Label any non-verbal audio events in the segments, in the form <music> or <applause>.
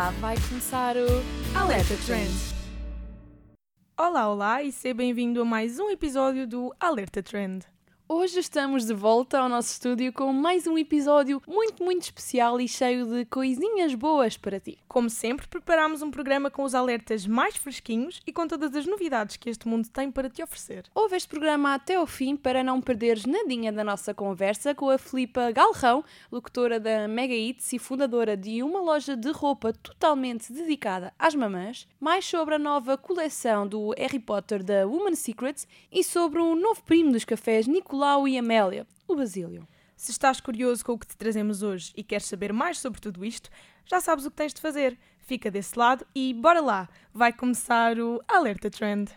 Olá, vai começar o Alerta Trend. Olá, olá e seja bem-vindo a mais um episódio do Alerta Trend. Hoje estamos de volta ao nosso estúdio com mais um episódio muito, muito especial e cheio de coisinhas boas para ti. Como sempre, preparamos um programa com os alertas mais fresquinhos e com todas as novidades que este mundo tem para te oferecer. Ouve este programa até ao fim para não perderes nadinha da nossa conversa com a Filipa Galrão, locutora da Mega Eats e fundadora de uma loja de roupa totalmente dedicada às mamãs, mais sobre a nova coleção do Harry Potter da Woman Secrets e sobre um novo primo dos cafés Nicolau e Amélia, o Basílio. Se estás curioso com o que te trazemos hoje e queres saber mais sobre tudo isto, já sabes o que tens de fazer. Fica desse lado e bora lá! Vai começar o Alerta Trend.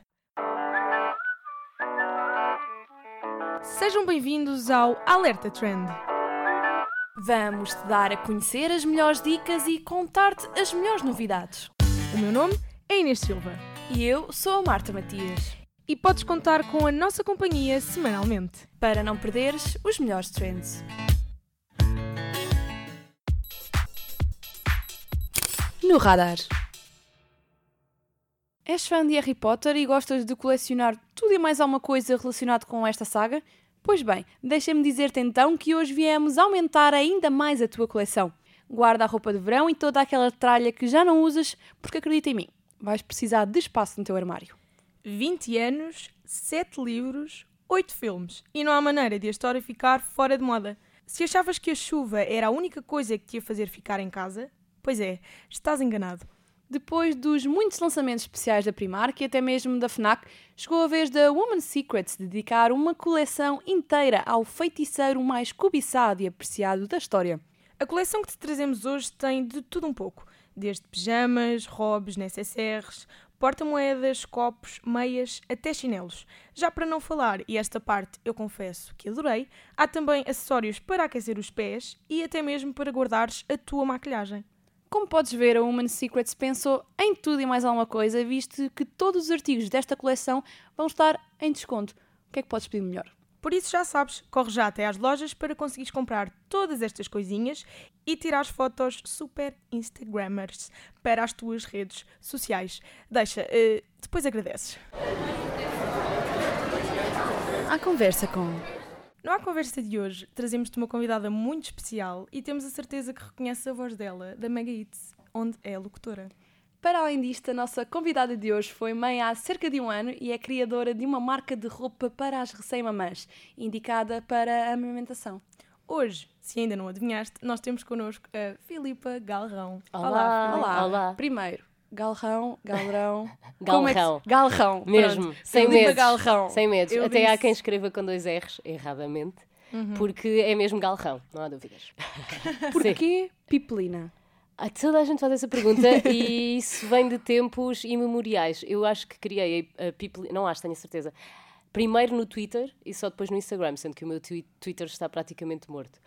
Sejam bem-vindos ao Alerta Trend. Vamos te dar a conhecer as melhores dicas e contar-te as melhores novidades. O meu nome é Inês Silva E eu sou a Marta Matias. E podes contar com a nossa companhia semanalmente. Para não perderes os melhores trends. No radar. És fã de Harry Potter e gostas de colecionar tudo e mais alguma coisa relacionado com esta saga? Pois bem, deixa-me dizer-te então que hoje viemos aumentar ainda mais a tua coleção. Guarda a roupa de verão e toda aquela tralha que já não usas, porque acredita em mim, vais precisar de espaço no teu armário. 20 anos, 7 livros, 8 filmes. E não há maneira de a história ficar fora de moda. Se achavas que a chuva era a única coisa que te ia fazer ficar em casa, pois é, estás enganado. Depois dos muitos lançamentos especiais da Primark e até mesmo da FNAC, chegou a vez da Woman Secrets dedicar uma coleção inteira ao feiticeiro mais cobiçado e apreciado da história. A coleção que te trazemos hoje tem de tudo um pouco, desde pijamas, robes, necessaires, porta-moedas, copos, meias, até chinelos. Já para não falar, e esta parte eu confesso que adorei, há também acessórios para aquecer os pés e até mesmo para guardares a tua maquilhagem. Como podes ver, a Woman Secrets pensou em tudo e mais alguma coisa, visto que todos os artigos desta coleção vão estar em desconto. O que é que podes pedir melhor? Por isso já sabes, corre já até às lojas para conseguires comprar todas estas coisinhas e tirar fotos super Instagrammers para as tuas redes sociais. Deixa, eh, depois agradeces. À conversa com. No A Conversa de hoje, trazemos-te uma convidada muito especial e temos a certeza que reconheces a voz dela, da Mega Hits, onde é locutora. Para além disto, a nossa convidada de hoje foi mãe há cerca de um ano e é criadora de uma marca de roupa para as recém-mamãs, indicada para a amamentação. Hoje, se ainda não adivinhaste, nós temos connosco a Filipa Galrão. Olá, Filipa. Olá. Olá. Primeiro, galrão, galrão. <laughs> É que- Galrão. Galrão. Mesmo, pronto. sem Filipa medos. Galrão. Sem medos. Eu Até há disse- quem escreva com dois R's erradamente, Uhum. porque é mesmo galrão, não há dúvidas. Porquê <laughs> pipelina? Ah, toda a gente faz essa pergunta <laughs> e isso vem de tempos imemoriais. Eu acho que criei a, a People, não acho, tenho a certeza. Primeiro no Twitter e só depois no Instagram, sendo que o meu twi- Twitter está praticamente morto.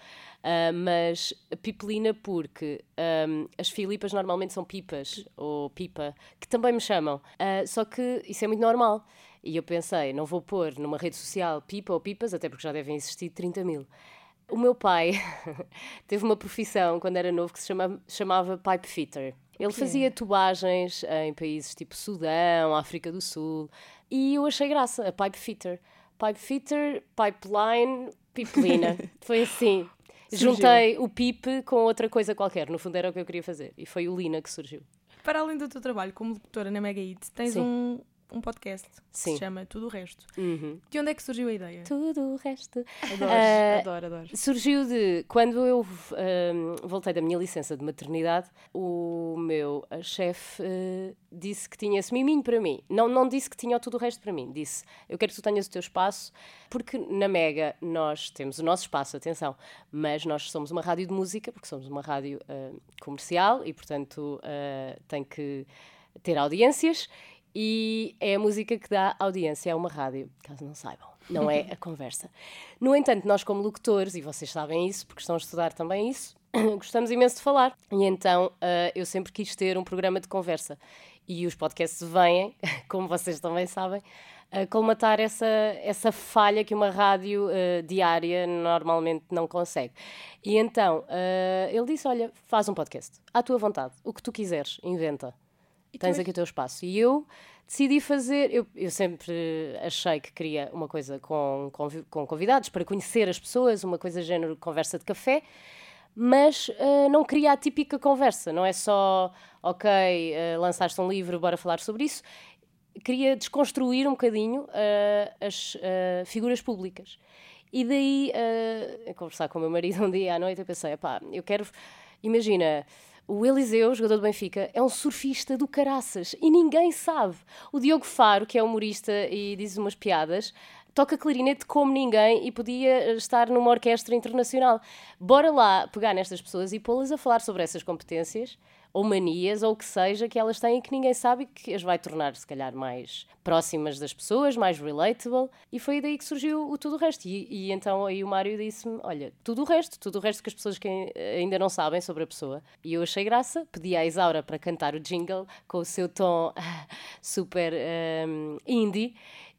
Ah, mas a Pipelina porque ahm, as Filipas normalmente são pipas ou pipa, que também me chamam. Ah, só que isso é muito normal. E eu pensei, não vou pôr numa rede social pipa ou pipas, até porque já devem existir 30 mil. O meu pai <laughs> teve uma profissão quando era novo que se chamava, chamava pipe fitter. Ele fazia tubagens em países tipo Sudão, África do Sul, e eu achei graça, a pipe fitter. Pipe fitter, pipeline, pipelina. <laughs> Foi assim. Surgiu. Juntei o pipe com outra coisa qualquer, no fundo era o que eu queria fazer. E foi o Lina que surgiu. Para além do teu trabalho como locutora na Mega Hits, tens Sim. um, um podcast que Sim. se chama Tudo o Resto. Uhum. De onde é que surgiu a ideia? Tudo o resto. Adoro, Ah, adoro, adoro. Surgiu de quando eu hum, voltei da minha licença de maternidade, o meu chefe eh, disse que tinha esse miminho para mim. Não, não disse que tinha tudo o resto para mim. Disse: Eu quero que tu tenhas o teu espaço, porque na Mega nós temos o nosso espaço, atenção, mas nós somos uma rádio de música, porque somos uma rádio comercial e, portanto, tem que ter audiências. E é a música que dá audiência a uma rádio, caso não saibam. Não é a <laughs> conversa. No entanto, nós, como locutores, e vocês sabem isso, porque estão a estudar também isso, <coughs> gostamos imenso de falar. E então uh, eu sempre quis ter um programa de conversa. E os podcasts vêm, <laughs> como vocês também sabem, a colmatar essa, essa falha que uma rádio uh, diária normalmente não consegue. E então uh, ele disse: Olha, faz um podcast, à tua vontade, o que tu quiseres, inventa. E Tens aqui o teu espaço. E eu decidi fazer. Eu, eu sempre achei que queria uma coisa com, com, com convidados para conhecer as pessoas, uma coisa género conversa de café mas uh, não queria a típica conversa, não é só, ok, uh, lançaste um livro, bora falar sobre isso. Queria desconstruir um bocadinho uh, as figuras públicas. E daí, a conversar com o meu marido <laughs> um dia à noite, eu pensei, pá, eu quero. Imagina, o Eliseu, jogador do Benfica, é um surfista do caraças e ninguém sabe. O Diogo Faro, que é humorista e diz umas piadas, toca clarinete como ninguém e podia estar numa orquestra internacional. Bora lá pegar nestas pessoas e pô-las a falar sobre essas competências ou manias ou o que seja que elas têm que ninguém sabe e que as vai tornar, se calhar, mais próximas das pessoas, mais relatable. E foi daí que surgiu o tudo o resto. E, e então aí o Mário disse-me: Olha, tudo o resto, tudo o resto que as pessoas que ainda não sabem sobre a pessoa. E eu achei graça, pedi à Isaura para cantar o jingle com o seu tom <laughs> super um, indie.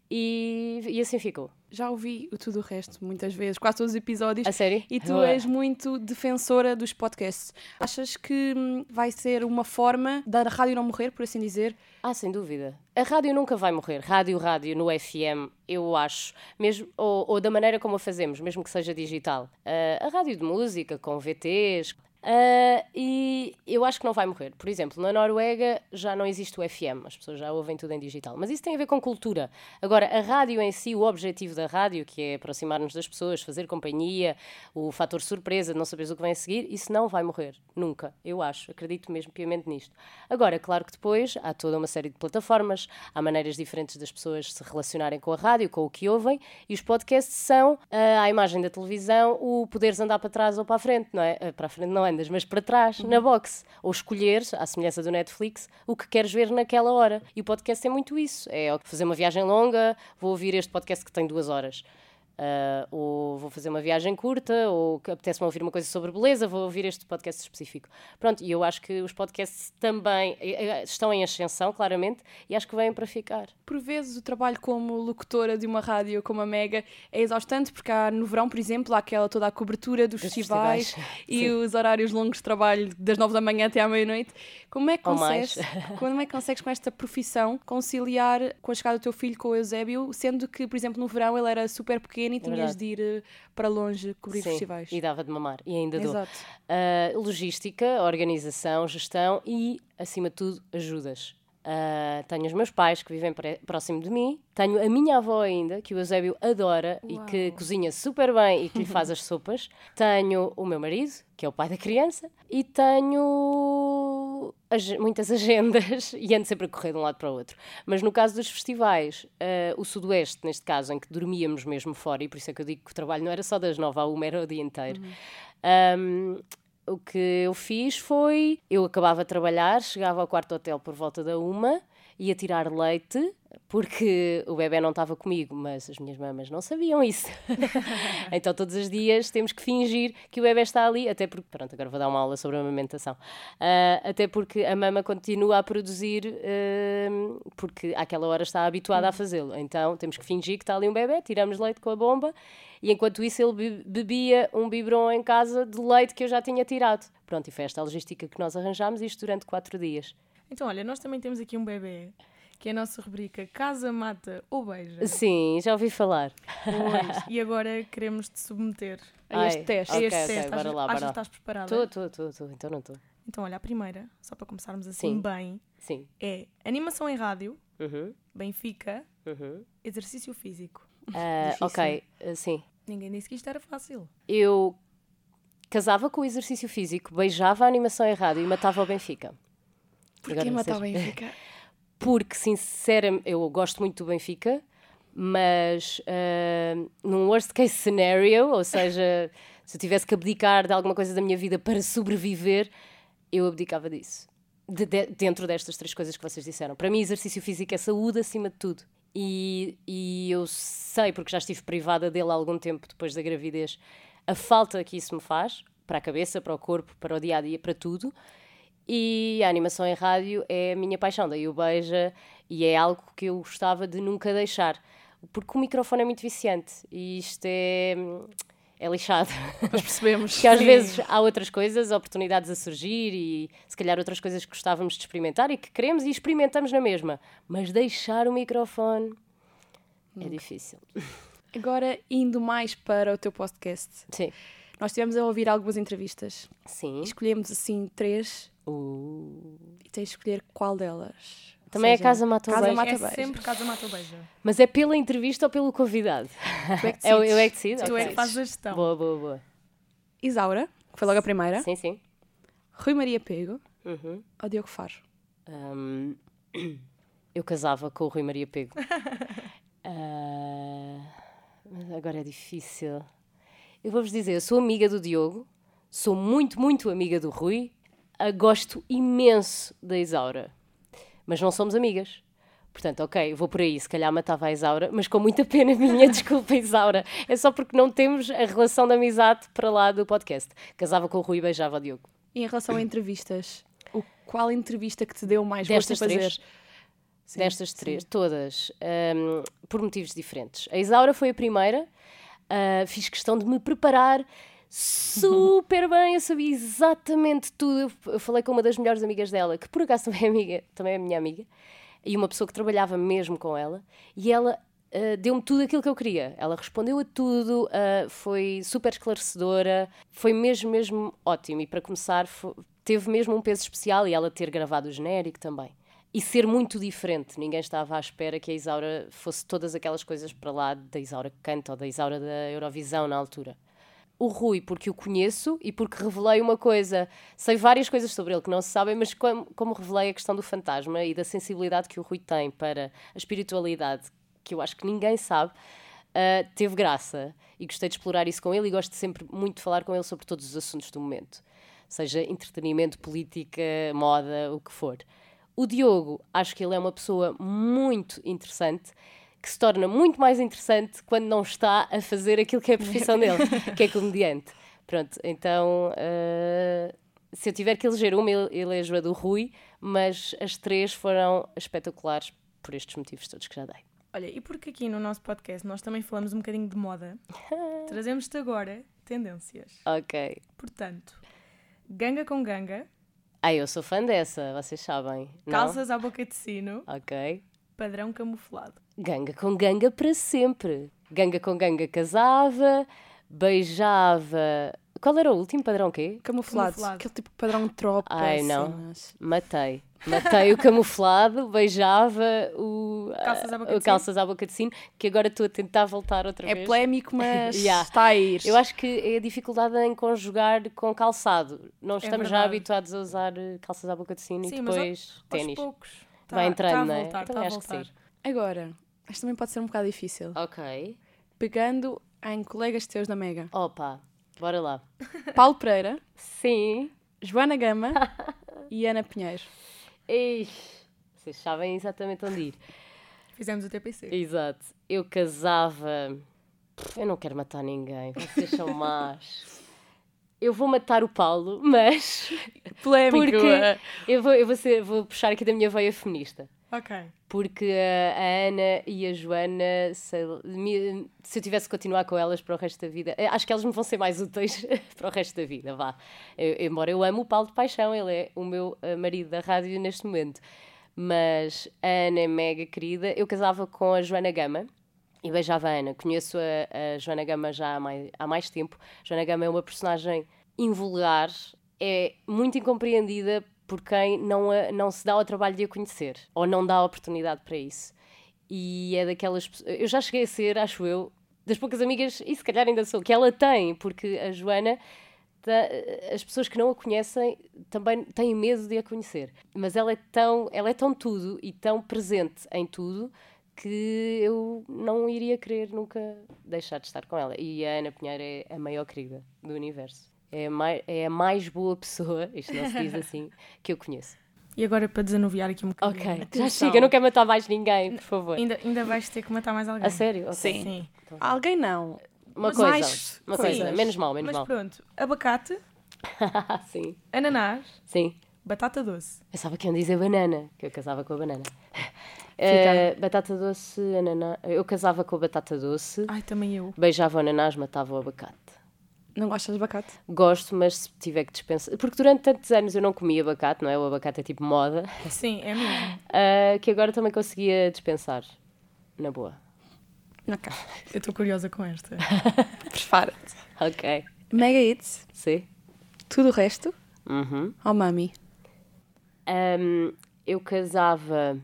E, e assim ficou. Já ouvi o tudo o resto muitas vezes, quase todos os episódios. A sério? E tu és muito defensora dos podcasts. Achas que hum, vai ser uma forma da rádio não morrer, por assim dizer? Ah, sem dúvida. A rádio nunca vai morrer. Rádio, rádio, no FM, eu acho. Mesmo, ou, ou da maneira como a fazemos, mesmo que seja digital. Uh, a rádio de música, com VTs, Uh, e eu acho que não vai morrer. Por exemplo, na Noruega já não existe o FM, as pessoas já ouvem tudo em digital. Mas isso tem a ver com cultura. Agora, a rádio em si, o objetivo da rádio, que é aproximar-nos das pessoas, fazer companhia, o fator surpresa de não saberes o que vem a seguir, isso não vai morrer. Nunca. Eu acho. Acredito mesmo piamente nisto. Agora, claro que depois há toda uma série de plataformas, há maneiras diferentes das pessoas se relacionarem com a rádio, com o que ouvem, e os podcasts são, uh, à imagem da televisão, o poderes andar para trás ou para a frente, não é? Uh, para a frente não é mas para trás, na box. Ou escolheres, à semelhança do Netflix, o que queres ver naquela hora. E o podcast é muito isso. É fazer uma viagem longa, vou ouvir este podcast que tem duas horas. Uh, ou vou fazer uma viagem curta, ou apetece-me ouvir uma coisa sobre beleza, vou ouvir este podcast específico. Pronto, e eu acho que os podcasts também eh, eh, estão em ascensão, claramente, e acho que vêm para ficar. Por vezes o trabalho como locutora de uma rádio como a Mega é exaustante, porque há no verão, por exemplo, há aquela toda a cobertura dos, dos festivais, festivais, <laughs> e Sim. os horários longos de trabalho das nove da manhã até à meia-noite. Como é que consegues, <laughs> como é que consegues com esta profissão conciliar com a chegada do teu filho com o Eusébio, sendo que, por exemplo, no verão ele era super pequeno pequeno e tinhas de ir eh, para longe cobrir Sim, festivais. E dava de mamar, e ainda dou. Exato. Uh, logística, organização, gestão e, acima de tudo, ajudas. Uh, tenho os meus pais que vivem próximo de mim, tenho a minha avó ainda, que o Eusébio adora Uau. e que cozinha super bem e que lhe faz as <laughs> sopas. Tenho o meu marido, que é o pai da criança, e tenho muitas <laughs> agendas e ando sempre a correr de um lado para o outro. Mas no caso dos festivais, uh, o Sudoeste, neste caso, em que dormíamos mesmo fora, e por isso é que eu digo que o trabalho não era só das nove à uma, era o dia inteiro. Uhum. Um, o que eu fiz foi, eu acabava de trabalhar, chegava ao quarto hotel por volta da uma, ia tirar leite, porque o bebê não estava comigo, mas as minhas mamas não sabiam isso. <laughs> então todos os dias temos que fingir que o bebê está ali, até porque, pronto, agora vou dar uma aula sobre a amamentação, uh, até porque a mama continua a produzir, uh, porque àquela hora está habituada a fazê-lo. Então temos que fingir que está ali um bebê, tiramos leite com a bomba e enquanto isso ele bebia um biberon em casa de leite que eu já tinha tirado. Pronto, e foi esta a logística que nós arranjámos, isto durante quatro dias. Então, olha, nós também temos aqui um bebê que é a nossa rubrica Casa, Mata ou Beija. Sim, já ouvi falar. Pois, e agora queremos te submeter a Ai, este teste. Okay, a este okay, teste. Bora lá, bora lá. estás preparada? Estou, estou, estou, então não estou. Então, olha, a primeira, só para começarmos assim Sim. bem, Sim. é animação em rádio, uhum. Benfica, uhum. exercício físico. <laughs> Uh, ok, uh, sim. Ninguém disse que isto era fácil. Eu casava com o exercício físico, beijava a animação em rádio e matava o Benfica. Porquê matar o Benfica? <laughs> Porque, sinceramente, eu gosto muito do Benfica, mas uh, num worst case scenario, ou seja, <laughs> se eu tivesse que abdicar de alguma coisa da minha vida para sobreviver, eu abdicava disso. De, de, dentro destas três coisas que vocês disseram. Para mim, exercício físico é saúde acima de tudo. E, e eu sei, porque já estive privada dele há algum tempo depois da gravidez, a falta que isso me faz, para a cabeça, para o corpo, para o dia a dia, para tudo. E a animação em rádio é a minha paixão, daí o beija, e é algo que eu gostava de nunca deixar. Porque o microfone é muito viciante e isto é, é lixado. Nós percebemos. <laughs> Porque às Sim. vezes há outras coisas, oportunidades a surgir e se calhar outras coisas que gostávamos de experimentar e que queremos e experimentamos na mesma. Mas deixar o microfone é difícil. Agora, indo mais para o teu podcast, Sim. Nós estivemos a ouvir algumas entrevistas. Sim. Escolhemos assim três Uh. e tens de escolher qual delas. Também é seja, Casa Mata Casa Beijo. Mata É sempre casa mata o beija. Mas é pela entrevista ou pelo convidado? Tu é que <laughs> É, eu decides. é que decido? Tu é Ok. que fazes a gestão. Boa, boa, boa. Isaura, que foi logo a primeira. Sim, sim. Rui Maria Pego Uhum. ou Diogo Faro? Hum, <clears throat> eu casava com o Rui Maria Pego. <laughs> Mas agora é difícil. Eu vou-vos dizer, eu sou amiga do Diogo, sou muito, muito amiga do Rui, gosto imenso da Isaura, mas não somos amigas. Portanto, ok, vou por aí, se calhar matava a Isaura, mas com muita pena <laughs> minha, desculpa, Isaura. É só porque não temos a relação de amizade para lá do podcast. Casava com o Rui e beijava o Diogo. E em relação a entrevistas, o, qual entrevista que te deu mais gosto Destas de fazer? três? Sim, Destas sim. três, todas, hum, por motivos diferentes. A Isaura foi a primeira, ah, fiz questão de me preparar super <laughs> bem, eu sabia exatamente tudo. Eu- falei com uma das melhores amigas dela, que por acaso também é, amiga, também é minha amiga, e uma pessoa que trabalhava mesmo com ela, e ela ah, deu-me tudo aquilo que eu queria. Ela respondeu a tudo, ah, foi super esclarecedora, foi mesmo, mesmo ótimo. E para começar, fo- teve mesmo um peso especial e ela ter gravado o genérico também. E ser muito diferente. Ninguém estava à espera que a Isaura fosse todas aquelas coisas para lá da Isaura que canta ou da Isaura da Eurovisão na altura. O Rui, porque o conheço e porque revelei uma coisa, sei várias coisas sobre ele que não se sabem, mas como, como revelei a questão do fantasma e da sensibilidade que o Rui tem para a espiritualidade, que eu acho que ninguém sabe, ah, teve graça e gostei de explorar isso com ele e gosto sempre muito de falar com ele sobre todos os assuntos do momento, seja entretenimento, política, moda, o que for. O Diogo, acho que ele é uma pessoa muito interessante, que se torna muito mais interessante quando não está a fazer aquilo que é a profissão dele, <laughs> que é comediante. Pronto, então ah, se eu tiver que eleger uma, ele é a do Rui, mas as três foram espetaculares por estes motivos todos que já dei. Olha, e porque aqui no nosso podcast nós também falamos um bocadinho de moda, <laughs> trazemos-te agora tendências. Ok. Portanto, ganga com ganga, Ah, eu sou fã dessa, vocês sabem. não? calças à boca de sino, Ok. padrão camuflado. Ganga com ganga para sempre. Ganga com ganga casava, beijava. Qual era o último padrão quê? Camuflado. Camuflado. Aquele tipo de padrão de tropa. Ai, não. cenas. Matei. Matei o camuflado, <laughs> beijava o Calças à boca o de calças à boca de sino, que agora estou a tentar voltar outra É vez. polémico, <laughs> mas Yeah. está a ir. Eu acho que é a dificuldade em conjugar com calçado. Não estamos já verdade. habituados a usar eh, calças à boca de sino Sim, e mas ao- depois Aos ténis. poucos. Vai Tá- entrando, tá a não é? voltar, Também tá a acho que voltar. sim. Agora, isto também pode ser um bocado difícil. Ok. Pegando em colegas teus da Mega. Opa, bora lá. Paulo Pereira, Sim. Joana Gama <laughs> e Ana Pinheiro. Ei, vocês sabem exatamente onde ir. Fizemos o TPC. Exato. Eu casava. Eu não quero matar ninguém, vocês são <laughs> más. Eu vou matar o Paulo, mas. Polémico. Porque eh, eu vou, eu vou, ser- vou puxar aqui da minha veia feminista. Ok. Porque a, Ana e a Joana, me- se eu tivesse que continuar com elas para o resto da vida, eh, acho que elas me vão ser mais úteis <laughs> para o resto da vida, vá. Eu- embora eu amo o Paulo de paixão, ele é o meu eh, marido da rádio neste momento. Mas a Ana é mega querida. Eu casava com a Joana Gama e beijava a Ana. Conheço a, a Joana Gama já há mais, há mais tempo. Joana Gama é uma personagem invulgar, é muito incompreendida por quem não, a- não se dá ao trabalho de a conhecer ou não dá a oportunidade para isso. E é daquelas. Eu já cheguei a ser, acho eu, das poucas amigas, e se calhar ainda sou, que ela tem, porque a Joana. As pessoas que não a conhecem também têm medo de a conhecer. Mas ela é tão, ela é tão tudo e tão presente em tudo que eu não iria querer nunca deixar de estar com ela. E a Ana Pinheiro é a maior querida do universo. É a mais, é a mais boa pessoa, isto não se diz <laughs> assim, que eu conheço. E agora para desanuviar aqui um bocadinho. Ok, já chega, eu não quero matar mais ninguém, por favor. Ainda, ainda vais ter que matar mais alguém. A sério? Ok. Sim. Sim. Alguém não. Uma Mas coisa, mais uma coisas. coisa, menos mal, menos Mas mal. <laughs> pronto, abacate, <laughs> sim, ananás, sim. batata doce. Pensava que iam dizer banana, que eu casava com a banana. Eh, batata doce, ananás. Eu casava com a batata doce, Ai, também eu. beijava o ananás, matava o abacate. Não gostas de abacate? Gosto, mas se tiver que dispensar. Porque durante tantos anos eu não comia abacate, não é? O abacate é tipo moda, Sim, é mesmo. ah, que agora também conseguia dispensar. Na boa. Ok. Eu estou curiosa com esta. <laughs> Prepara-te. Ok. Mega Hits, Sim. tudo o resto, Uhum. oh mami. Ahm, eu casava.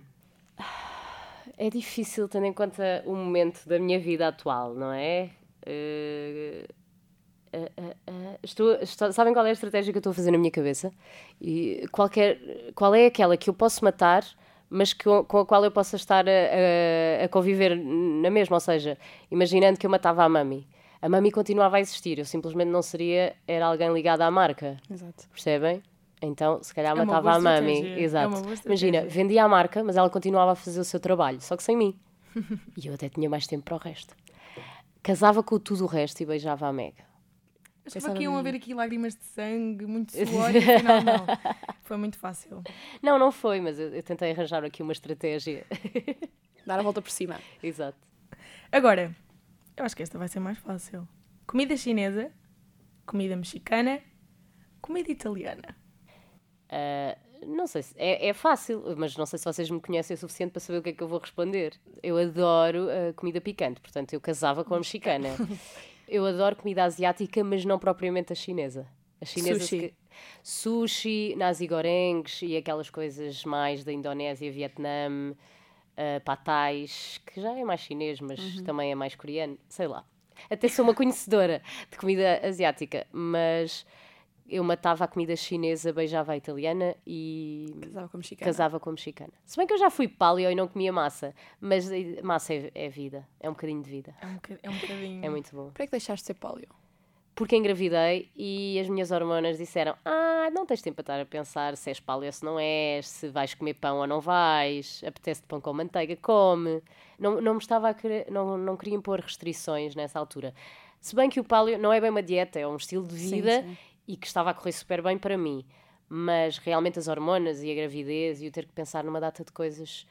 É difícil tendo em conta o momento da minha vida atual, não é? Eh, estou, estou- sabem qual é a estratégia que eu estou a fazer na minha cabeça? E qualquer, qual é aquela que eu posso matar, mas que, com a qual eu possa estar a, a- a conviver na mesma? Ou seja, imaginando que eu matava a mami. A mami continuava a existir, eu simplesmente não seria era alguém ligado à marca. Exato. Percebem? Então, se calhar É matava a mami. É Exato. boa Imagina, vendia a marca, mas ela continuava a fazer o seu trabalho, só que sem mim. <laughs> e eu até tinha mais tempo para o resto. Casava com tudo o resto e beijava a Mega. Achava Pensava que iam haver aqui lágrimas de sangue, muito <laughs> suor, e afinal não. Foi muito fácil. Não, não foi, mas eu, eu tentei arranjar aqui uma estratégia. <laughs> Dar a volta por cima. Exato. Agora, eu acho que esta vai ser mais fácil. Comida chinesa, comida mexicana, comida italiana. Ah, não sei se é, é fácil, mas não sei se vocês me conhecem o suficiente para saber o que é que eu vou responder. Eu adoro a comida picante, portanto eu casava com a mexicana. <laughs> Eu adoro comida asiática, mas não propriamente a chinesa. A chinesa Sushi. se- sushi, nasi gorengs e aquelas coisas mais da Indonésia, Vietnã, uh, patais, que já é mais chinês, mas também é mais coreano, sei lá. Até sou uma conhecedora de comida asiática, mas eu matava a comida chinesa, beijava a italiana e Casava com a mexicana. casava com a mexicana. Se bem que eu já fui paleo e não comia massa, mas eh, massa é, é vida, é um bocadinho de vida. É um, é um bocadinho. É muito bom. Para que deixaste de ser pólio? Porque engravidei e as minhas hormonas disseram: Ah, não tens tempo para estar a pensar se és paleo ou se não és, se vais comer pão ou não vais, apetece-te pão com manteiga, come. Não, não me estava a querer, não, não queria impor restrições nessa altura. Se bem que o paleo não é bem uma dieta, é um estilo de Sim, vida sim. E que estava a correr super bem para mim. Mas realmente as hormonas e a gravidez e o ter que pensar numa data de coisas,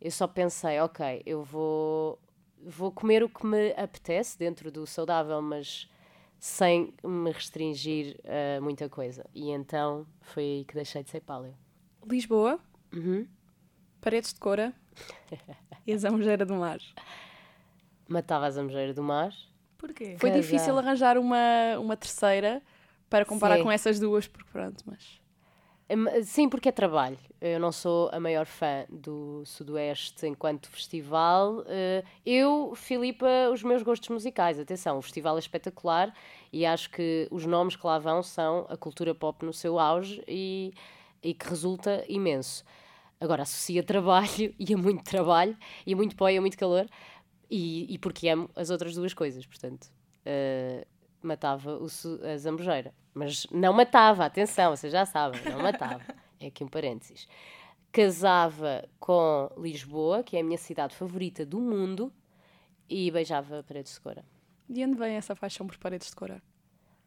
eu só pensei, ok, eu vou, vou comer o que me apetece dentro do saudável, mas sem me restringir a muita coisa. E então foi aí que deixei de ser paleo. Lisboa, Uhum. paredes de cora e a zamojeira do mar. Matava a zamojeira do mar. Porquê? Foi Casar. difícil arranjar uma, uma terceira para comparar Sim. com essas duas, porque pronto, mas... Hum, Sim, porque é trabalho. Eu não sou a maior fã do Sudoeste enquanto festival. Eh, Eu, Filipa, os meus gostos musicais. Atenção, o festival é espetacular e acho que os nomes que lá vão são a cultura pop no seu auge e, e que resulta imenso. Agora, associa trabalho <laughs> e a muito trabalho e a muito pó e a muito calor e, e porque amo as outras duas coisas, portanto. eh, matava o a zambujeira. Mas não matava, atenção, vocês já sabem, não matava. <laughs> É aqui um parênteses. Casava com Lisboa, que é a minha cidade favorita do mundo, e beijava Paredes de Cora. De onde vem essa paixão por paredes de cora?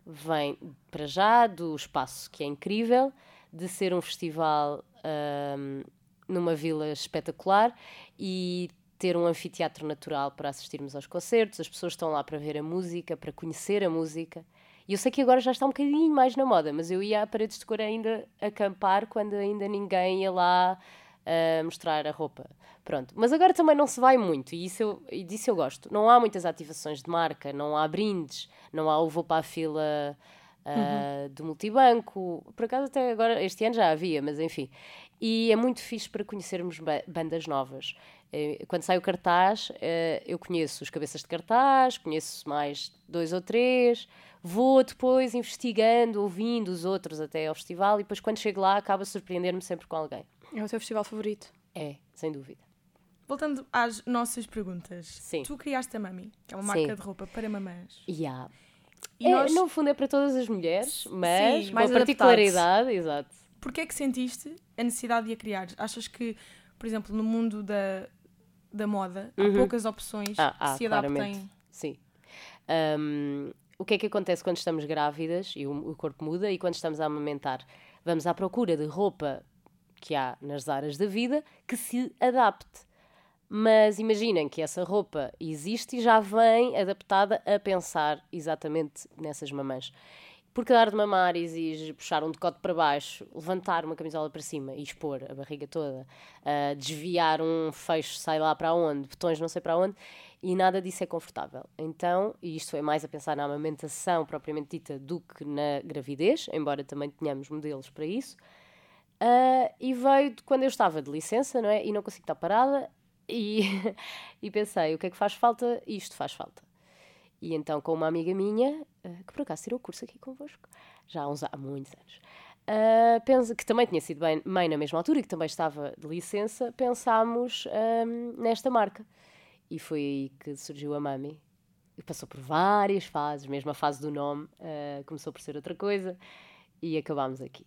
Vem para já do espaço, que é incrível, de ser um festival ahm, numa vila espetacular e ter um anfiteatro natural para assistirmos aos concertos. As pessoas estão lá para ver a música, para conhecer a música. E eu sei que agora já está um bocadinho mais na moda, mas eu ia a Paredes de Cor ainda acampar quando ainda ninguém ia lá ah, mostrar a roupa. Pronto. Mas agora também não se vai muito e, isso eu, e disso eu gosto. Não há muitas ativações de marca, não há brindes, não há o vou para a fila ah, do multibanco. Por acaso até agora, este ano já havia, mas enfim. E é muito fixe para conhecermos ba- bandas novas. Eh, Quando sai o cartaz, eh, eu conheço os cabeças de cartaz, conheço mais dois ou três, vou depois investigando, ouvindo os outros até ao festival e depois quando chego lá acaba a surpreender-me sempre com alguém. É o teu festival favorito? É, sem dúvida. Voltando às nossas perguntas. Sim. Tu criaste a Mami, que é uma Sim. marca de roupa para mamãs. E há. E É, nós, No fundo é para todas as mulheres, mas Sim, com mais a particularidade, exato. porquê é que sentiste a necessidade de a criar? Achas que, por exemplo, no mundo da, da moda, há Uhum. poucas opções Ah, que ah, se claramente. adaptem? Sim. Ahm, o que é que acontece quando estamos grávidas e o, o corpo muda e quando estamos a amamentar? Vamos à procura de roupa que há nas áreas da vida que se adapte. Mas imaginem que essa roupa existe e já vem adaptada a pensar exatamente nessas mamães. Porque dar de mamar exige puxar um decote para baixo, levantar uma camisola para cima e expor a barriga toda, uh, desviar um fecho, sai lá para onde, botões não sei para onde, e nada disso é confortável. Então, e isto é mais a pensar na amamentação propriamente dita do que na gravidez, embora também tenhamos modelos para isso. Uh, e veio de quando eu estava de licença, não é? E não consigo estar parada, e, <laughs> e pensei, o que é que faz falta? Isto faz falta. E então, com uma amiga minha, uh, que por acaso tirou o curso aqui convosco, já há, uns, há muitos anos, uh, penso, que também tinha sido bem, mãe na mesma altura e que também estava de licença, pensámos um, nesta marca. E foi aí que surgiu a Mami. E passou por várias fases, mesmo a fase do nome uh, começou por ser outra coisa e acabámos aqui.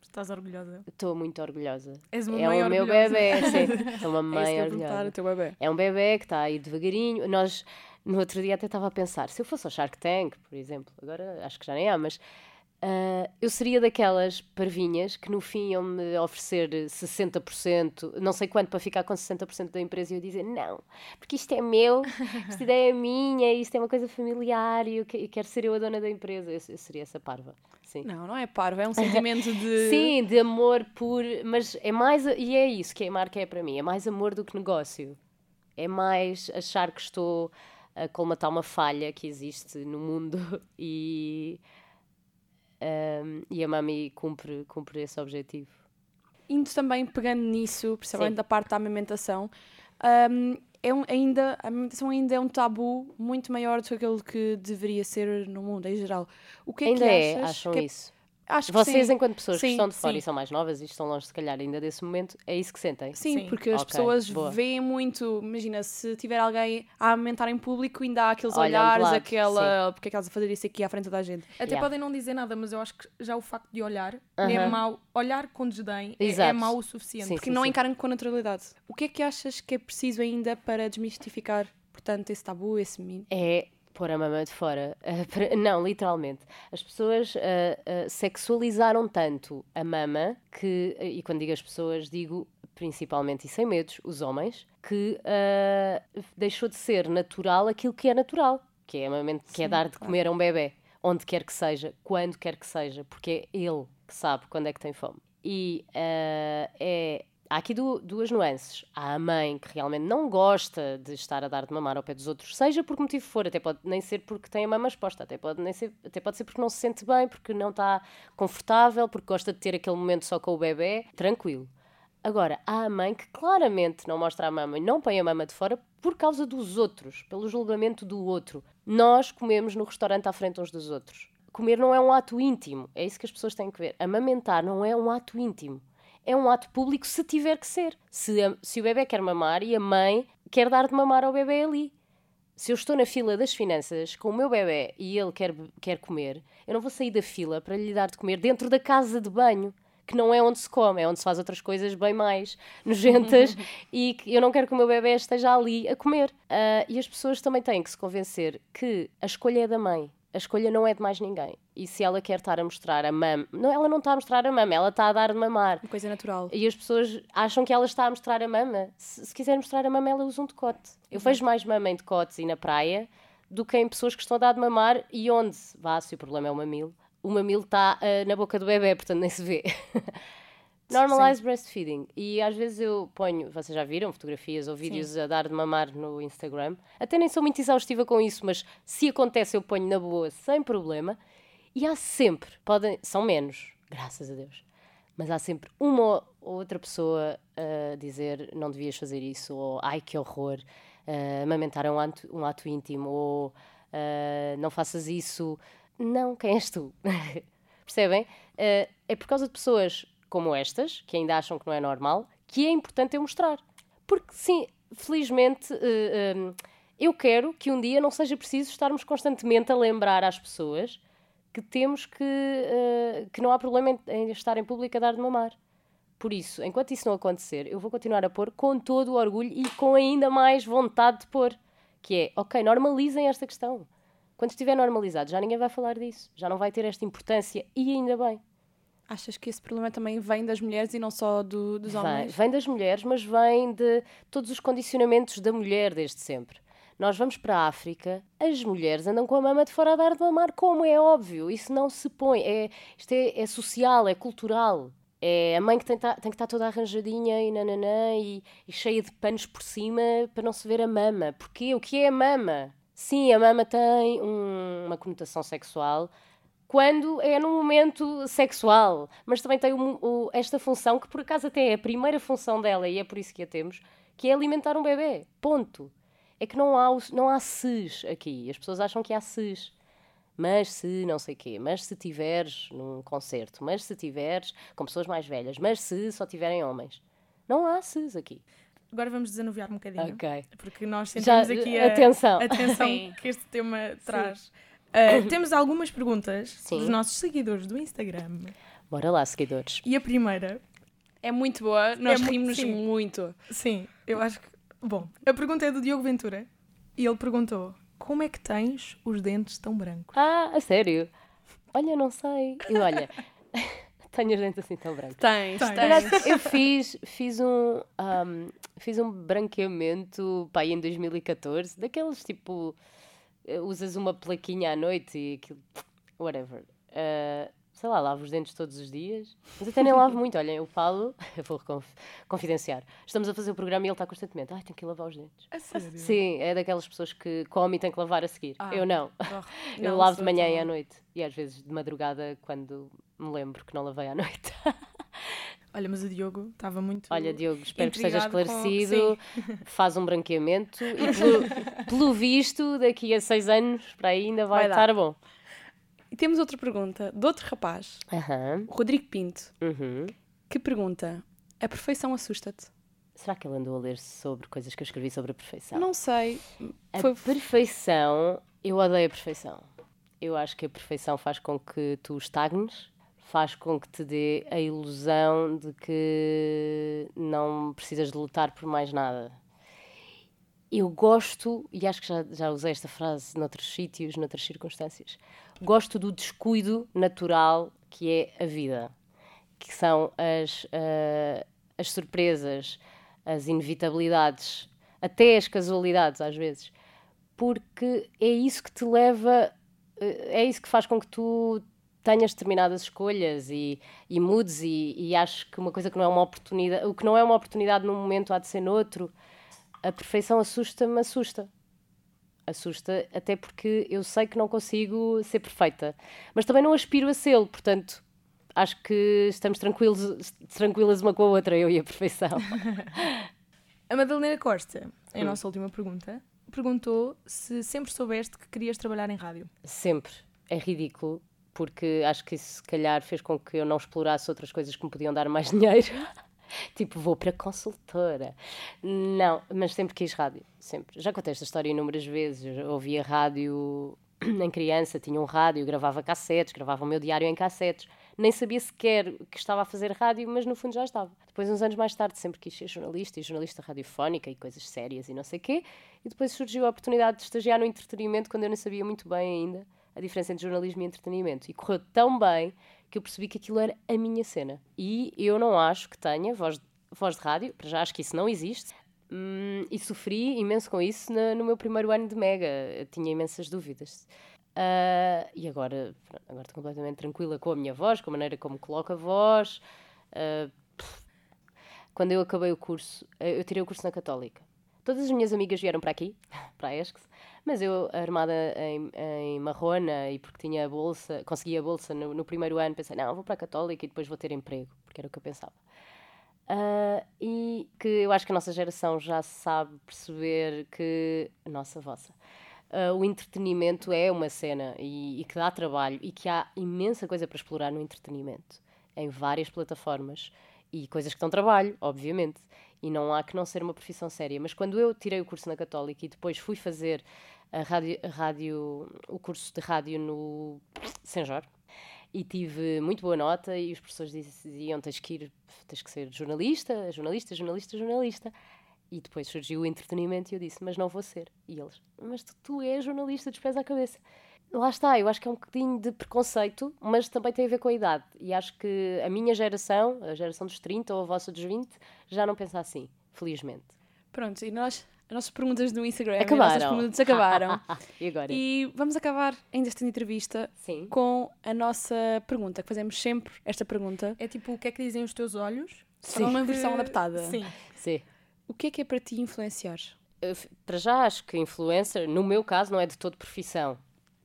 Estás orgulhosa? Estou muito orgulhosa. És uma é mãe o meu bebê, sim. Sou <laughs> uma mãe é orgulhosa. o teu bebê. É um bebê que está aí devagarinho. Nós, no outro dia, até estava a pensar: se eu fosse ao Shark Tank, por exemplo, agora acho que já nem há, mas uh, eu seria daquelas parvinhas que no fim iam me oferecer 60%, não sei quanto, para ficar com 60% da empresa e eu dizer: não, porque isto é meu, esta ideia é minha, isto é uma coisa familiar e eu, que- eu quero ser eu a dona da empresa. Eu, eu seria essa parva. Sim. Não, não é parvo, é um sentimento de. <laughs> Sim, de amor por. Mas é mais. E é isso que a marca é para mim. É mais amor do que negócio. É mais achar que estou a colmatar uma falha que existe no mundo <laughs> e. um, e a Mami cumpre, cumpre esse objetivo. Indo também pegando nisso, principalmente Sim. da parte da amamentação, hum, é um- ainda, a amamentação ainda é um tabu muito maior do que aquele que deveria ser no mundo em geral. O que é Ainda que é, achas? acham que é- isso. Acho que Vocês, sim. enquanto pessoas que Sim, estão de fora sim. e são mais novas e estão longe, se calhar, ainda desse momento, é isso que sentem. Sim, Sim. porque as Ok, pessoas boa. veem muito. Imagina, se tiver alguém a amamentar em público, ainda há aqueles Olham olhares, lado, aquela. Porque é que estás a fazer isso aqui à frente da gente? Até Yeah. podem não dizer nada, mas eu acho que já o facto de olhar é Aham. mau. Olhar com desdém é- é, mau o suficiente. Sim, Porque não encaram com naturalidade. O que é que achas que é preciso ainda para desmistificar, portanto, esse tabu, esse mito? é pôr a mama de fora. <laughs> Para- não, literalmente. As pessoas ah, ah, sexualizaram tanto a mama que, e quando digo as pessoas, digo principalmente e sem medos, os homens, que deixou de ser natural aquilo que é natural, que é, amamento- que é dar de comer a um bebê, onde quer que seja, quando quer que seja, porque é ele que sabe quando é que tem fome. E é Há aqui du- duas nuances. Há a mãe que realmente não gosta de estar a dar de mamar ao pé dos outros, seja por que motivo for, até pode nem ser porque tem a mama exposta, até pode, nem ser, até pode ser porque não se sente bem, porque não está confortável, porque gosta de ter aquele momento só com o bebê, tranquilo. Agora, há a mãe que claramente não mostra a mama e não põe a mama de fora por causa dos outros, pelo julgamento do outro. Nós comemos no restaurante à frente uns dos outros. Comer não é um ato íntimo, é isso que as pessoas têm que ver. Amamentar não é um ato íntimo é um ato público se tiver que ser. Se, a- se o bebê quer mamar e a mãe quer dar de mamar ao bebê ali. Se eu estou na fila das finanças com o meu bebê e ele quer, quer comer, eu não vou sair da fila para lhe dar de comer dentro da casa de banho, que não é onde se come, é onde se faz outras coisas bem mais <laughs> nojentas <laughs> e que eu não quero que o meu bebê esteja ali a comer. Ah, e as pessoas também têm que se convencer que a escolha é da mãe. A escolha não é de mais ninguém. E se ela quer estar a mostrar a mama, não, ela não está a mostrar a mama, ela está a dar de mamar. Uma coisa natural. E as pessoas acham que ela está a mostrar a mama. Se, se quiser mostrar a mama, ela usa um decote. Eu vejo mais mama em decotes e na praia do que em pessoas que estão a dar de mamar e onde, vá, se o problema é o mamilo, o mamilo está ah, na boca do bebê, portanto nem se vê. <laughs> Normalize breastfeeding. E às vezes eu ponho, vocês já viram fotografias ou vídeos a dar de mamar no Instagram. Até nem sou muito exaustiva com isso, mas se acontece eu ponho na boa, sem problema. E há sempre, podem, são menos, graças a Deus, mas há sempre uma ou outra pessoa a dizer não devias fazer isso, ou ai que horror, uh, amamentar é um ato, um ato íntimo, ou ah, não faças isso. Não, quem és tu? <laughs> Percebem? Ah, é por causa de pessoas como estas, que ainda acham que não é normal, que é importante eu mostrar. Porque, sim, felizmente, eh, um, eu quero que um dia não seja preciso estarmos constantemente a lembrar às pessoas que temos que. eh, que não há problema em, em estar em público a dar de mamar. Por isso, enquanto isso não acontecer, eu vou continuar a pôr com todo o orgulho e com ainda mais vontade de pôr. Que é, ok, normalizem esta questão. Quando estiver normalizado, já ninguém vai falar disso, já não vai ter esta importância e ainda bem. Achas que esse problema também vem das mulheres e não só do, dos Vem, homens? vem das mulheres, mas vem de todos os condicionamentos da mulher desde sempre. Nós vamos para a África, as mulheres andam com a mama de fora a dar de mamar, como é óbvio, isso não se põe. É, isto é, é social, é cultural. É a mãe que tem, ta- tem que estar toda arranjadinha e nananã e, e cheia de panos por cima para não se ver a mama. Porquê? O que é a mama? Sim, a mama tem um- uma conotação sexual, quando é num momento sexual, mas também tem o- o- esta função que por acaso até é a primeira função dela e é por isso que a temos, que é alimentar um bebê. Ponto. É que não há, não há ses aqui. As pessoas acham que há ses. Mas se não sei quê, mas se tiveres num concerto, mas se tiveres com pessoas mais velhas, mas se só tiverem homens. Não há ses aqui. Agora vamos desanuviar um bocadinho. Ok. Porque nós Já, sentimos aqui a atenção. a atenção <laughs> Sim. que este tema traz. Uh, <coughs> temos algumas perguntas Sim. dos nossos seguidores do Instagram. Bora lá, seguidores. E a primeira, É muito boa, nós mu- rimos sim. muito. sim, eu acho que. Bom, a pergunta é do Diogo Ventura. E ele perguntou: Como é que tens os dentes tão brancos? Ah, a sério? Olha, não sei. E olha, <laughs> tenho os dentes assim tão brancos. Tens, Tens. tens. Eu fiz, fiz um, ahm, fiz um branqueamento pá, aí em 2014, daqueles tipo, usas uma plaquinha à noite e aquilo, <tsk> whatever. Ah, sei lá, lavo os dentes todos os dias, mas até nem lavo <laughs> muito. Olhem, o Paulo, <laughs> eu vou conf- confidenciar, estamos a fazer o programa e ele está constantemente, ai, tenho que lavar os dentes. A sério? Sim, é daquelas pessoas que come e tem que lavar a seguir. Ah. Eu não. Oh, <laughs> Eu lavo de manhã tão- e à noite. E às vezes de madrugada, quando me lembro que não lavei à noite. Olha, mas o Diogo estava muito. Olha, Diogo, espero que esteja intrigado com- esclarecido. Faz um branqueamento e, pelo, <laughs> pelo visto, daqui a seis anos, para aí ainda vai, Vai estar bom. E temos outra pergunta de outro rapaz, o Rodrigo Pinto, uhum. que pergunta: A perfeição assusta-te? Será que ele andou a ler sobre coisas que eu escrevi sobre a perfeição? Não sei. A Foi- perfeição, eu odeio a perfeição. Eu acho que a perfeição faz com que tu estagnes, faz com que te dê a ilusão de que não precisas de lutar por mais nada. Eu gosto, e acho que já, já usei esta frase noutros sítios, noutras circunstâncias, gosto do descuido natural que é a vida, que são as, ah, as surpresas, as inevitabilidades, até as casualidades às vezes, porque é isso que te leva, eh, é isso que faz com que tu tenhas determinadas escolhas e, e mudes e, e acho que uma coisa que não é uma oportunidade, o que não é uma oportunidade num momento há de ser noutro, a perfeição assusta-me, assusta. Assusta, até porque eu sei que não consigo ser perfeita, mas também não aspiro a sê-lo, portanto, acho que estamos tranquilos, tranquilas uma com a outra, eu e a perfeição. <laughs> A Madalena Costa, a Hum. nossa última pergunta, perguntou se sempre soubeste que querias trabalhar em rádio. Sempre. É ridículo, porque acho que isso se calhar fez com que eu não explorasse outras coisas que me podiam dar mais <laughs> dinheiro. tipo, vou para consultora. Não, mas sempre quis rádio. Sempre. Já contei esta história inúmeras vezes. Eu ouvia rádio <clears throat> em criança, tinha um rádio, gravava cassetes, gravava o meu diário em cassetes. Nem sabia sequer que estava a fazer rádio, mas no fundo já estava. Depois, uns anos mais tarde, sempre quis ser jornalista e jornalista radiofónica e coisas sérias e não sei quê. E depois surgiu a oportunidade de estagiar no entretenimento quando eu não sabia muito bem ainda a diferença entre jornalismo e entretenimento. E correu tão bem que eu percebi que aquilo era a minha cena. E eu não acho que tenha voz voz de rádio, para já acho que isso não existe. Hum, e sofri imenso com isso na- no meu primeiro ano de Mega. Eu tinha imensas dúvidas. Ah, e agora, agora estou completamente tranquila com a minha voz, com a maneira como coloco a voz. Pff. quando eu acabei o curso, eu tirei o curso na Católica. Todas as minhas amigas vieram para aqui, <laughs> para a ESCS, mas eu, armada em, em marrona e porque tinha a bolsa, consegui a bolsa no, no primeiro ano, pensei, não, vou para a Católica e depois vou ter emprego, porque era o que eu pensava. Ah, e que eu acho que a nossa geração já sabe perceber que, nossa, vossa, ah, o entretenimento é uma cena e, e que dá trabalho e que há imensa coisa para explorar no entretenimento, em várias plataformas e coisas que dão trabalho, obviamente, e não há que não ser uma profissão séria. Mas quando eu tirei o curso na Católica e depois fui fazer a rádio, a o curso de rádio no São Jorge, e tive muito boa nota e os professores diziam tens que ir, tens que ser jornalista, jornalista, jornalista, jornalista. E depois surgiu o entretenimento e eu disse, mas não vou ser. E eles, mas tu, tu és jornalista dos à cabeça. Lá está, eu acho que é um bocadinho de preconceito, mas também tem a ver com a idade. E acho que a minha geração, a geração dos 30 ou a vossa dos 20, já não pensa assim, felizmente. Pronto, e nós, as nossas perguntas no Instagram, Acabaram. as nossas perguntas acabaram. <laughs> e agora? e vamos acabar ainda esta entrevista Sim. com a nossa pergunta, que fazemos sempre esta pergunta, É tipo, o que é que dizem os teus olhos? só numa versão adaptada. Sim. Sim. O que é que é para ti influenciar? Eu, para já acho que influencer, no meu caso, não é de todo profissão.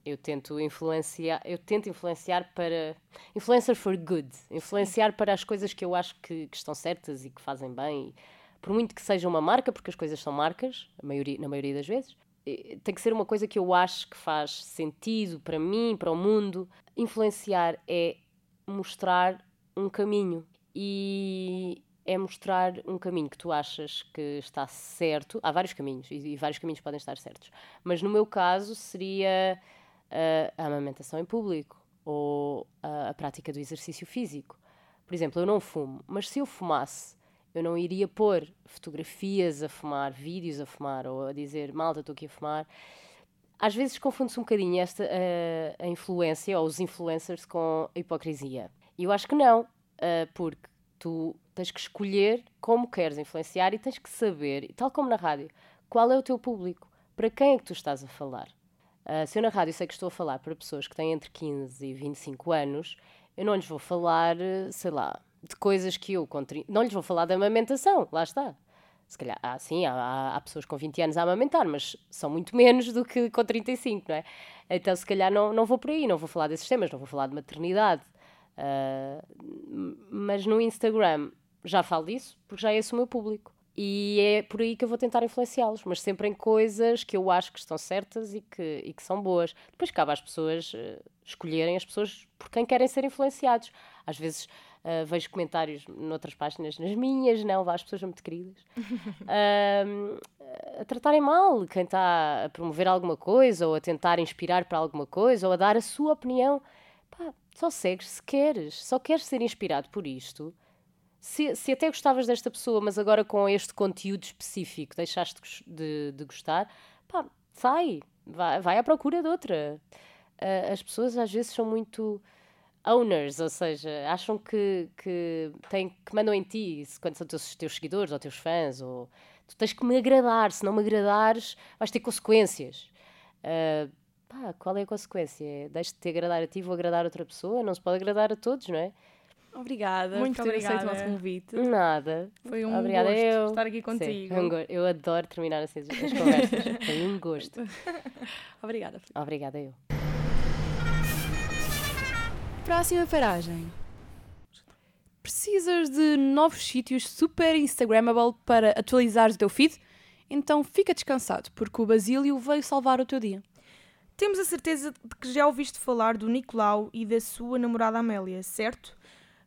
Eu tento influenciar, eu tento influenciar para influencer for good, influenciar para as coisas que eu acho que, que estão certas e que fazem bem. Por muito que seja uma marca, porque as coisas são marcas, maioria, na maioria das vezes, eh, tem que ser uma coisa que eu acho que faz sentido para mim, para o mundo. Influenciar é mostrar um caminho e é mostrar um caminho que tu achas que está certo. Há vários caminhos e, e vários caminhos podem estar certos, mas no meu caso seria ah, a amamentação em público ou a, a prática do exercício físico. Por exemplo, eu não fumo, mas se eu fumasse, eu não iria pôr fotografias a fumar, vídeos a fumar ou a dizer malta, estou aqui a fumar. Às vezes confunde-se um bocadinho esta a, a influência ou os influencers com a hipocrisia. E eu acho que não, ah, porque tu tens que escolher como queres influenciar e tens que saber, tal como na rádio, qual é o teu público, para quem é que tu estás a falar. Ah, se eu na rádio sei que estou a falar para pessoas que têm entre 15 e 25 anos, eu não lhes vou falar, eh, sei lá, de coisas que eu. com tri- Não lhes vou falar da amamentação, lá está. Se calhar, ah, sim, há, há- há pessoas com 20 anos a amamentar, mas são muito menos do que com 35, não é? Então, se calhar, não, não vou por aí, não vou falar desses temas, não vou falar de maternidade. Ah, m- mas no Instagram já falo disso, porque já é esse o meu público. E é por aí que eu vou tentar influenciá-los, mas sempre em coisas que eu acho que estão certas e que, e que são boas. Depois cabe às pessoas eh, escolherem as pessoas por quem querem ser influenciados. Às vezes eh, vejo comentários noutras páginas, nas minhas, não, vá, as pessoas são muito queridas, <laughs> ahm, a tratarem mal quem está a promover alguma coisa ou a tentar inspirar para alguma coisa ou a dar a sua opinião. Pá, só segues se queres, só queres ser inspirado por isto. Se, se até gostavas desta pessoa, mas agora com este conteúdo específico deixaste de de, de gostar, pá, sai, vai, vai à procura de outra. Ah, as pessoas às vezes são muito owners, ou seja, acham que, que, têm, que mandam em ti quando são teus, teus seguidores ou teus fãs, ou tu tens que me agradar, se não me agradares, vais ter consequências. Ah, pá, qual é a consequência? É, Deixe-te te agradar a ti, vou agradar outra pessoa? Não se pode agradar a todos, não é? Obrigada Muito por ter aceito o obrigada. nosso convite. Nada. Foi um Obrigada gosto eu. estar aqui Sim, contigo. foi um go- eu adoro terminar assim as, as conversas. <laughs> Foi um gosto. <laughs> Obrigada. Obrigada eu. Próxima paragem. Precisas de novos sítios super Instagrammable para atualizares o teu feed? Então fica descansado, porque o Basílio veio salvar o teu dia. Temos a certeza de que já ouviste falar do Nicolau e da sua namorada Amélia, certo?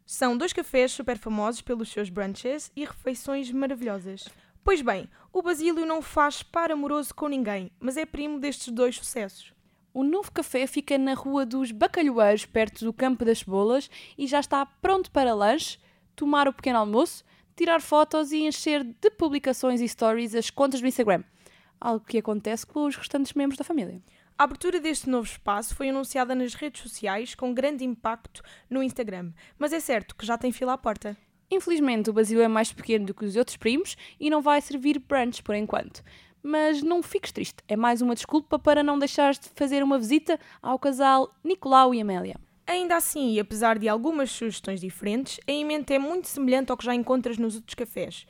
São dois cafés super famosos pelos seus brunches e refeições maravilhosas. Pois bem, o Basílio não faz par amoroso com ninguém, mas é primo destes dois sucessos. O novo café fica na Rua dos Bacalhoeiros, perto do Campo das Cebolas, e já está pronto para lanche, tomar o pequeno almoço, tirar fotos e encher de publicações e stories as contas do Instagram. Algo que acontece com os restantes membros da família. A abertura deste novo espaço foi anunciada nas redes sociais com grande impacto no Instagram, mas é certo que já tem fila à porta. Infelizmente, o Basílio é mais pequeno do que os outros primos e não vai servir brunch por enquanto. Mas não fiques triste, é mais uma desculpa para não deixares de fazer uma visita ao casal Nicolau e Amélia. Ainda assim, e apesar de algumas sugestões diferentes, a emenda é muito semelhante ao que já encontras nos outros cafés.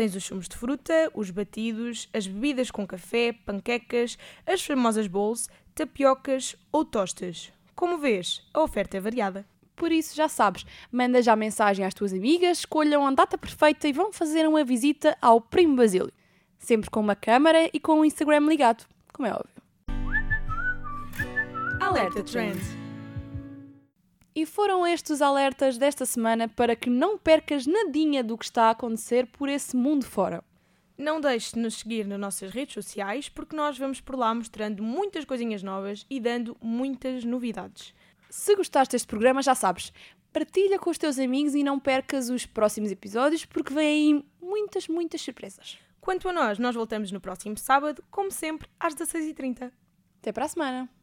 Tens os sumos de fruta, os batidos, as bebidas com café, panquecas, as famosas bowls, tapiocas ou tostas. Como vês, a oferta é variada. Por isso, já sabes, manda já mensagem às tuas amigas, escolham a data perfeita e vão fazer uma visita ao Primo Basílio. Sempre com uma câmara e com o Instagram ligado, como é óbvio. Alerta Trend. E foram estes os alertas desta semana para que não percas nadinha do que está a acontecer por esse mundo fora. Não deixes de nos seguir nas nossas redes sociais porque nós vamos por lá mostrando muitas coisinhas novas e dando muitas novidades. Se gostaste deste programa, já sabes, partilha com os teus amigos e não percas os próximos episódios porque vêm aí muitas, muitas surpresas. Quanto a nós, nós voltamos no próximo sábado, como sempre, às 16h30. Até para a semana!